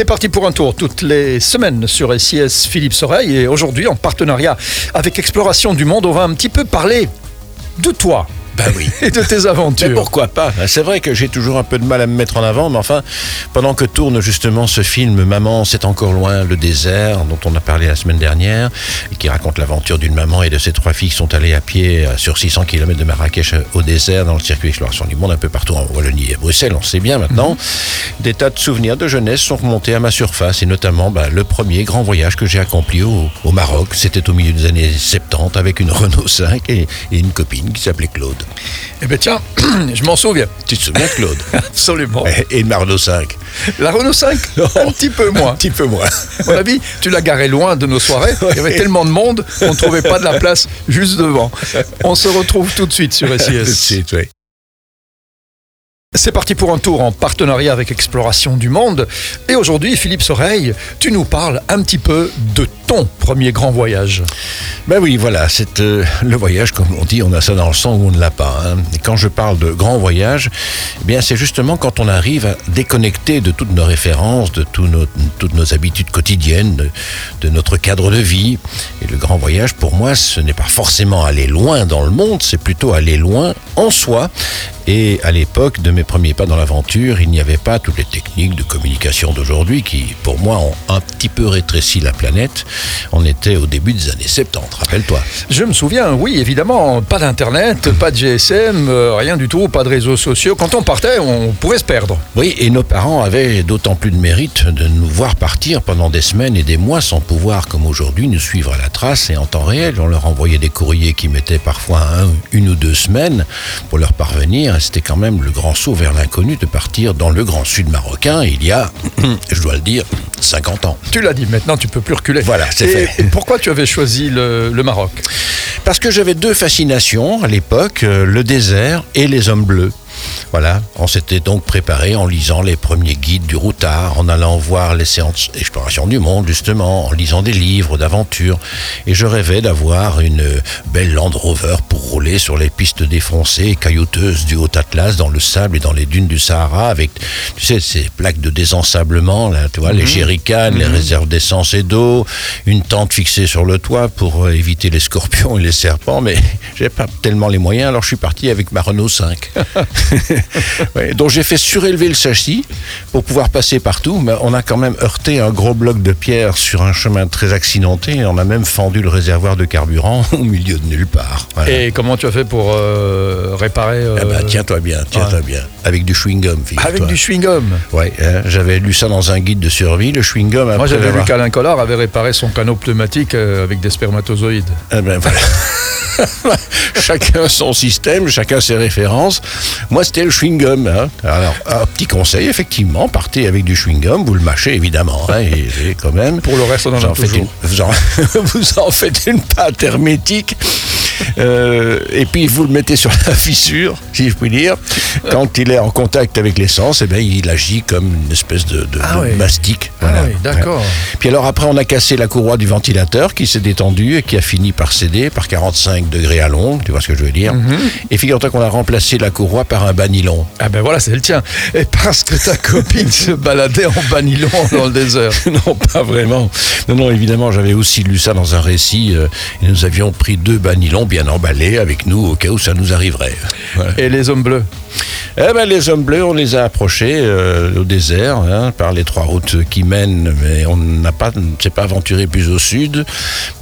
C'est parti pour un tour toutes les semaines sur SIS Philippe Soreille et aujourd'hui en partenariat avec Exploration du Monde, on va un petit peu parler de toi. Bah oui. Et de tes aventures. Mais pourquoi pas? C'est vrai que j'ai toujours un peu de mal à me mettre en avant, mais enfin, pendant que tourne justement ce film Maman, c'est encore loin, le désert, dont on a parlé la semaine dernière, et qui raconte l'aventure d'une maman et de ses trois filles qui sont allées à pied euh, sur 600 km de Marrakech euh, au désert, dans le circuit exploration du monde, un peu partout en Wallonie et à Bruxelles, on sait bien maintenant. Des tas de souvenirs de jeunesse sont remontés à ma surface, et notamment bah, le premier grand voyage que j'ai accompli au, au Maroc. C'était au milieu des années 70 avec une Renault 5 et, et une copine qui s'appelait Claude. Eh bien tiens, je m'en souviens. Tu te souviens, Claude? Absolument. Et une Renault 5 La Renault 5, un petit peu moins. Un petit peu moins. Mon avis, tu l'as garé loin de nos soirées. Il y avait tellement de monde qu'on ne trouvait pas de la place juste devant. On se retrouve tout de suite sur Tout de SIS. suite, oui. C'est parti pour un tour en partenariat avec Exploration du Monde. Et aujourd'hui, Philippe Soreille, tu nous parles un petit peu de ton premier grand voyage. Ben oui, voilà, c'est euh, le voyage, comme on dit, on a ça dans le sang ou on ne l'a pas. hein. Et quand je parle de grand voyage, eh bien c'est justement quand on arrive à déconnecter de toutes nos références, de nos- toutes nos habitudes quotidiennes, de notre cadre de vie. Et le grand voyage, pour moi, ce n'est pas forcément aller loin dans le monde, c'est plutôt aller loin en soi. Et à l'époque de mes premiers pas dans l'aventure, il n'y avait pas toutes les techniques de communication d'aujourd'hui qui, pour moi, ont un petit peu rétréci la planète. On était au début des années 70, rappelle-toi. Je me souviens, oui, évidemment, pas d'internet, pas de GSM, euh, rien du tout, pas de réseaux sociaux. Quand on partait, on pouvait se perdre. Oui, et nos parents avaient d'autant plus de mérite de nous voir partir pendant des semaines et des mois sans pouvoir, comme aujourd'hui, nous suivre à la trace et en temps réel. On leur envoyait des courriers qui mettaient parfois un- une ou deux semaines pour leur parvenir. C'était quand même le grand saut vers l'inconnu de partir dans le grand sud marocain il y a, je dois le dire, 50 ans. Tu l'as dit, maintenant tu peux plus reculer. Voilà, c'est fait. Pourquoi tu avais choisi le, le Maroc? Parce que j'avais deux fascinations à l'époque, euh, le désert et les hommes bleus. Voilà, on s'était donc préparé en lisant les premiers guides du routard, en allant voir les séances d'exploration du monde, justement, en lisant des livres d'aventure. Et je rêvais d'avoir une belle Land Rover pour rouler sur les pistes défoncées et caillouteuses du Haut-Atlas, dans le sable et dans les dunes du Sahara, avec, tu sais, ces plaques de désensablement, là, tu vois, les jerrycans, les réserves d'essence et d'eau, une tente fixée sur le toit pour euh, éviter les scorpions et les serpents, mais j'avais pas tellement les moyens, alors je suis parti avec ma Renault 5. Ouais, dont j'ai fait surélever le châssis pour pouvoir passer partout, mais on a quand même heurté un gros bloc de pierre sur un chemin très accidenté, on a même fendu le réservoir de carburant au milieu de nulle part. Voilà. Et comment tu as fait pour euh, réparer euh, Ah bah, tiens-toi bien, tiens-toi bien. Avec du chewing-gum, figure-toi. Avec du chewing-gum. Ouais, hein, j'avais lu ça dans un guide de survie, le chewing-gum. Moi j'avais lu qu'Alain Collard avait réparé son canot pneumatique euh, avec des spermatozoïdes. Eh ben, voilà. chacun son système, chacun ses références. Moi, c'était le chewing-gum. hein. Alors, un petit conseil, effectivement, partez avec du chewing-gum, vous le mâchez évidemment, hein, et, et quand même. Pour le reste, on en vous a en, faites une, vous, en, vous en faites une pâte hermétique. Euh, et puis vous le mettez sur la fissure, si je puis dire. Quand il est en contact avec l'essence, eh ben, il agit comme une espèce de, de- Ah de oui. mastic. Ah oui, d'accord. Puis alors après, on a cassé la courroie du ventilateur qui s'est détendue et qui a fini par céder par 45 degrés à l'ombre, tu vois ce que je veux dire. Mhm. Et figure-toi qu'on a remplacé la courroie par un banylon. Ah ben voilà, c'est le tien. Et parce que ta copine se baladait en banylon dans le désert. non, pas vraiment. Non, non, évidemment, j'avais aussi lu ça dans un récit euh, et nous avions pris deux banylons bien emballés avec nous au cas où ça nous arriverait. Et les hommes bleus? Eh ben, les hommes bleus, on les a approchés euh, au désert hein, par les trois routes qui mènent, mais on n'a pas, ne s'est pas aventuré plus au sud.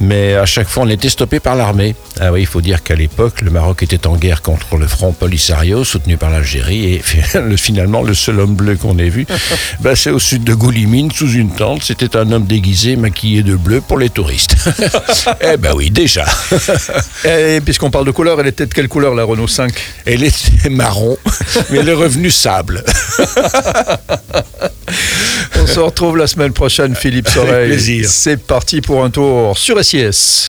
Mais à chaque fois, on était stoppé par l'armée. Ah oui, il faut dire qu'à l'époque, le Maroc était en guerre contre le Front Polisario, soutenu par l'Algérie, et le- finalement, le seul homme bleu qu'on ait vu, ben, c'est au sud de Goulimine, sous une tente. C'était un homme déguisé, maquillé de bleu pour les touristes. eh ben oui, déjà. Et puisqu'on parle de couleur, elle était de quelle couleur la Renault 5 Elle était marron, mais elle est revenue sable. On se retrouve la semaine prochaine, Philippe Soreille. plaisir. C'est parti pour un tour sur SIS.